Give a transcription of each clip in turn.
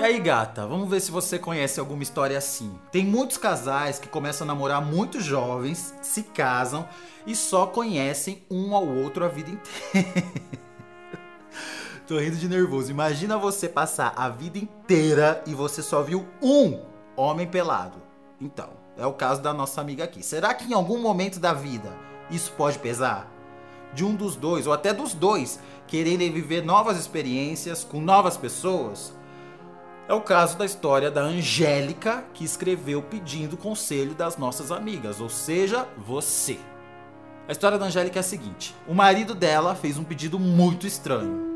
E aí, gata, vamos ver se você conhece alguma história assim. Tem muitos casais que começam a namorar muito jovens, se casam e só conhecem um ao outro a vida inteira. Tô rindo de nervoso. Imagina você passar a vida inteira e você só viu um homem pelado. Então, é o caso da nossa amiga aqui. Será que em algum momento da vida isso pode pesar? De um dos dois, ou até dos dois, quererem viver novas experiências com novas pessoas? É o caso da história da Angélica, que escreveu pedindo conselho das nossas amigas, ou seja, você. A história da Angélica é a seguinte: o marido dela fez um pedido muito estranho.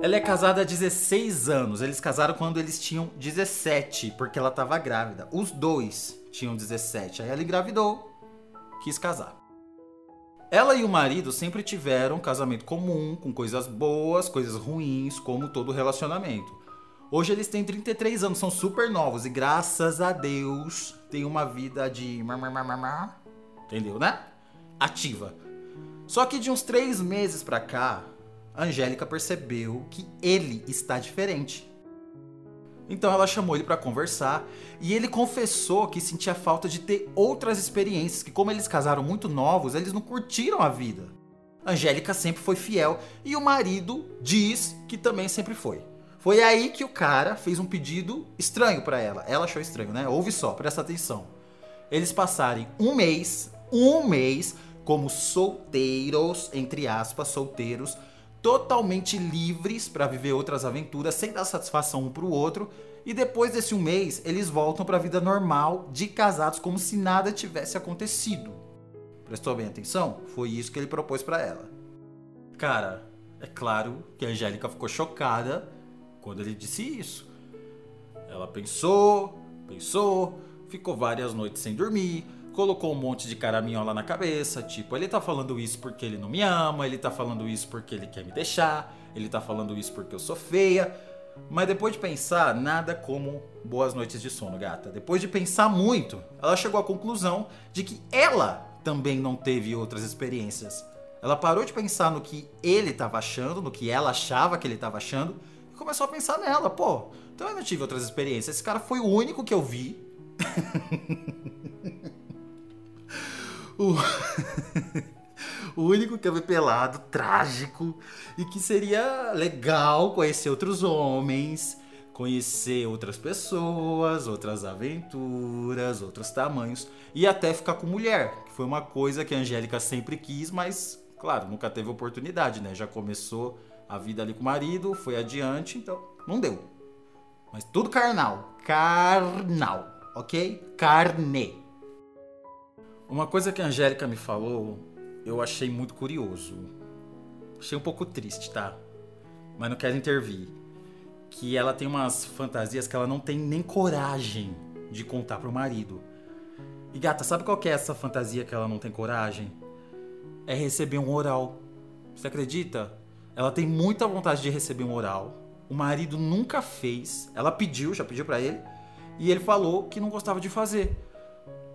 Ela é casada há 16 anos. Eles casaram quando eles tinham 17, porque ela estava grávida. Os dois tinham 17. Aí ela engravidou, quis casar. Ela e o marido sempre tiveram um casamento comum, com coisas boas, coisas ruins, como todo relacionamento. Hoje eles têm 33 anos, são super novos e graças a Deus têm uma vida de. Entendeu, né? Ativa. Só que de uns três meses pra cá, Angélica percebeu que ele está diferente. Então ela chamou ele para conversar e ele confessou que sentia falta de ter outras experiências, que como eles casaram muito novos, eles não curtiram a vida. Angélica sempre foi fiel e o marido diz que também sempre foi. Foi aí que o cara fez um pedido estranho para ela. Ela achou estranho, né? Ouve só, presta atenção. Eles passarem um mês, um mês como solteiros, entre aspas, solteiros, totalmente livres para viver outras aventuras sem dar satisfação um para o outro. E depois desse um mês, eles voltam para a vida normal de casados como se nada tivesse acontecido. Prestou bem atenção? Foi isso que ele propôs para ela. Cara, é claro que a Angélica ficou chocada quando ele disse isso. Ela pensou, pensou, ficou várias noites sem dormir, colocou um monte de caraminhola na cabeça, tipo, ele tá falando isso porque ele não me ama, ele tá falando isso porque ele quer me deixar, ele tá falando isso porque eu sou feia. Mas depois de pensar, nada como boas noites de sono, gata. Depois de pensar muito, ela chegou à conclusão de que ela também não teve outras experiências. Ela parou de pensar no que ele estava achando, no que ela achava que ele estava achando, e começou a pensar nela. Pô, então eu não tive outras experiências. Esse cara foi o único que eu vi. o... o único que eu vi pelado, trágico, e que seria legal conhecer outros homens, conhecer outras pessoas, outras aventuras, outros tamanhos, e até ficar com mulher, que foi uma coisa que a Angélica sempre quis, mas, claro, nunca teve oportunidade, né? Já começou a vida ali com o marido, foi adiante, então não deu. Mas tudo carnal, carnal, ok? Carne. Uma coisa que a Angélica me falou, eu achei muito curioso. Achei um pouco triste, tá? Mas não quero intervir. Que ela tem umas fantasias que ela não tem nem coragem de contar pro marido. E gata, sabe qual é essa fantasia que ela não tem coragem? É receber um oral. Você acredita? Ela tem muita vontade de receber um oral. O marido nunca fez. Ela pediu, já pediu para ele. E ele falou que não gostava de fazer.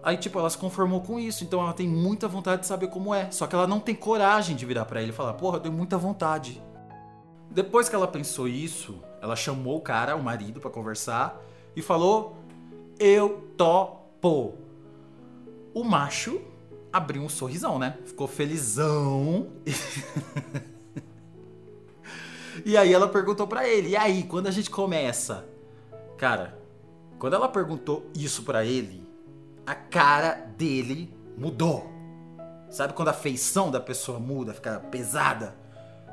Aí, tipo, ela se conformou com isso, então ela tem muita vontade de saber como é. Só que ela não tem coragem de virar para ele e falar, porra, eu tenho muita vontade. Depois que ela pensou isso, ela chamou o cara, o marido, para conversar e falou: Eu topo. O macho abriu um sorrisão, né? Ficou felizão. e aí ela perguntou para ele: E aí, quando a gente começa? Cara, quando ela perguntou isso para ele, a cara dele mudou. Sabe quando a feição da pessoa muda, fica pesada?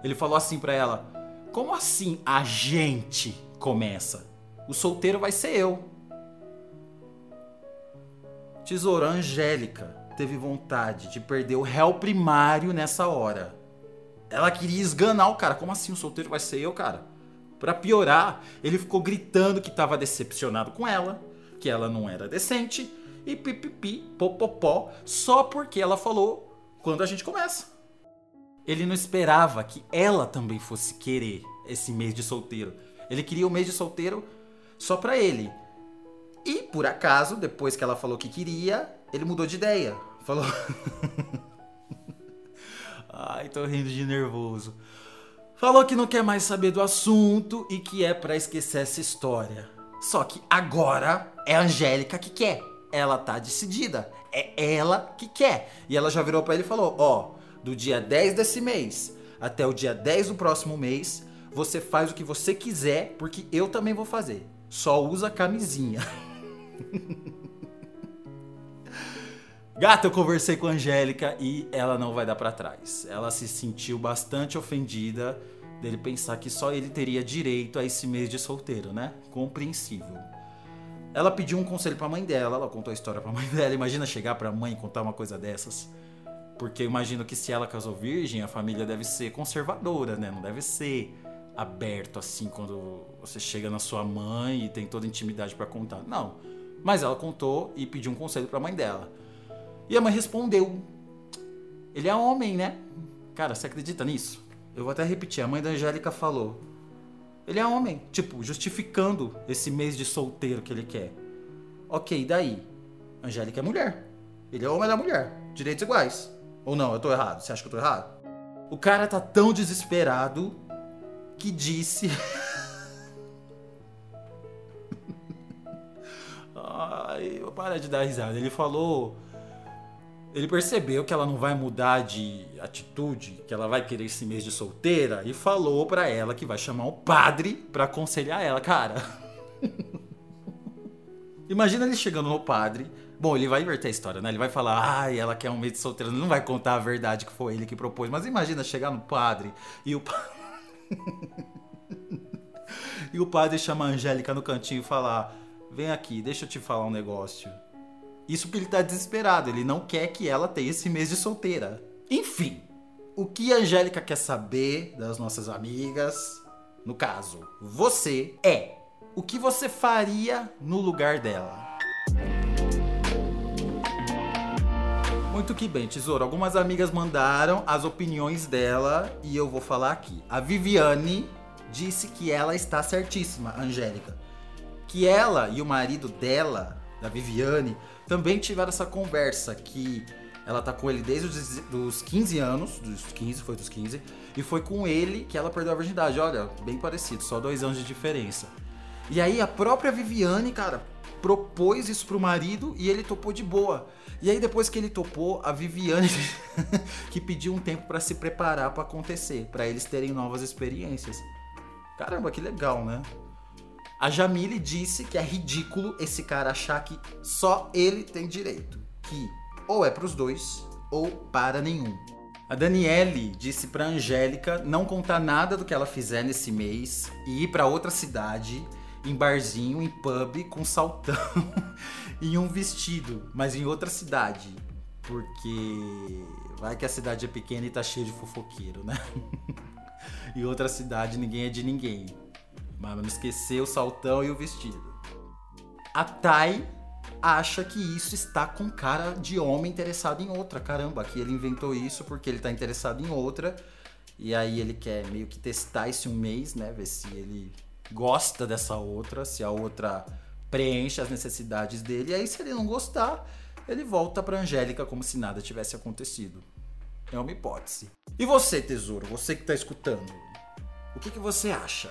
Ele falou assim para ela: Como assim a gente começa? O solteiro vai ser eu. Tesoura Angélica teve vontade de perder o réu primário nessa hora. Ela queria esganar o cara. Como assim o solteiro vai ser eu, cara? Para piorar, ele ficou gritando que estava decepcionado com ela, que ela não era decente e pipipi, popopó, só porque ela falou quando a gente começa. Ele não esperava que ela também fosse querer esse mês de solteiro. Ele queria o mês de solteiro só pra ele. E por acaso, depois que ela falou que queria, ele mudou de ideia. Falou. Ai, tô rindo de nervoso. Falou que não quer mais saber do assunto e que é para esquecer essa história. Só que agora é a Angélica que quer. Ela tá decidida. É ela que quer. E ela já virou para ele e falou: Ó, do dia 10 desse mês até o dia 10 do próximo mês, você faz o que você quiser, porque eu também vou fazer. Só usa camisinha. Gata, eu conversei com a Angélica e ela não vai dar para trás. Ela se sentiu bastante ofendida dele pensar que só ele teria direito a esse mês de solteiro, né? Compreensível. Ela pediu um conselho para a mãe dela, ela contou a história para a mãe dela. Imagina chegar para a mãe e contar uma coisa dessas. Porque imagino que se ela casou virgem, a família deve ser conservadora, né? Não deve ser aberto assim quando você chega na sua mãe e tem toda a intimidade para contar. Não. Mas ela contou e pediu um conselho para a mãe dela. E a mãe respondeu: Ele é homem, né? Cara, você acredita nisso? Eu vou até repetir: a mãe da Angélica falou: Ele é homem. Tipo, justificando esse mês de solteiro que ele quer. Ok, daí? Angélica é mulher. Ele é homem, ela é mulher. Direitos iguais. Ou não, eu tô errado? Você acha que eu tô errado? O cara tá tão desesperado que disse. Ai, para de dar risada. Ele falou ele percebeu que ela não vai mudar de atitude, que ela vai querer esse mês de solteira e falou para ela que vai chamar um padre para aconselhar ela, cara. Imagina ele chegando no padre. Bom, ele vai inverter a história, né? Ele vai falar, ai, ela quer um mês de solteira. Ele não vai contar a verdade que foi ele que propôs. Mas imagina chegar no padre e o e o padre chama a Angélica no cantinho e falar: Vem aqui, deixa eu te falar um negócio. Isso porque ele tá desesperado, ele não quer que ela tenha esse mês de solteira. Enfim, o que a Angélica quer saber das nossas amigas, no caso, você, é o que você faria no lugar dela. Muito que bem, tesouro. Algumas amigas mandaram as opiniões dela e eu vou falar aqui. A Viviane disse que ela está certíssima, Angélica. Que ela e o marido dela, da Viviane, também tiveram essa conversa que ela tá com ele desde os 15 anos, dos 15, foi dos 15, e foi com ele que ela perdeu a virgindade. Olha, bem parecido, só dois anos de diferença. E aí a própria Viviane, cara, propôs isso pro marido e ele topou de boa. E aí depois que ele topou, a Viviane que pediu um tempo para se preparar para acontecer, para eles terem novas experiências. Caramba, que legal, né? A Jamile disse que é ridículo esse cara achar que só ele tem direito, que ou é para os dois ou para nenhum. A Daniele disse para Angélica não contar nada do que ela fizer nesse mês e ir para outra cidade, em barzinho, em pub, com saltão e um vestido, mas em outra cidade, porque vai que a cidade é pequena e tá cheia de fofoqueiro, né? e outra cidade ninguém é de ninguém. Mas esquecer o saltão e o vestido. A Thay acha que isso está com cara de homem interessado em outra. Caramba, que ele inventou isso porque ele está interessado em outra. E aí ele quer meio que testar esse um mês, né? Ver se ele gosta dessa outra, se a outra preenche as necessidades dele. E aí, se ele não gostar, ele volta pra Angélica como se nada tivesse acontecido. É uma hipótese. E você, tesouro, você que tá escutando, o que, que você acha?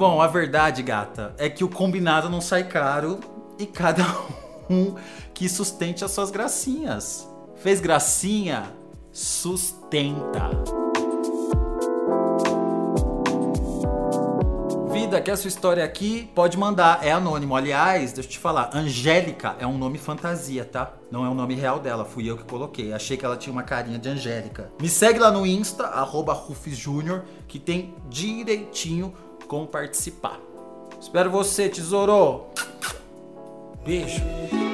Bom, a verdade, gata, é que o combinado não sai caro e cada um que sustente as suas gracinhas. Fez gracinha? Sustenta. Vida, quer sua história aqui? Pode mandar, é anônimo. Aliás, deixa eu te falar, Angélica é um nome fantasia, tá? Não é o nome real dela, fui eu que coloquei. Achei que ela tinha uma carinha de Angélica. Me segue lá no Insta, arroba que tem direitinho como participar. Espero você, tesouro! Beijo!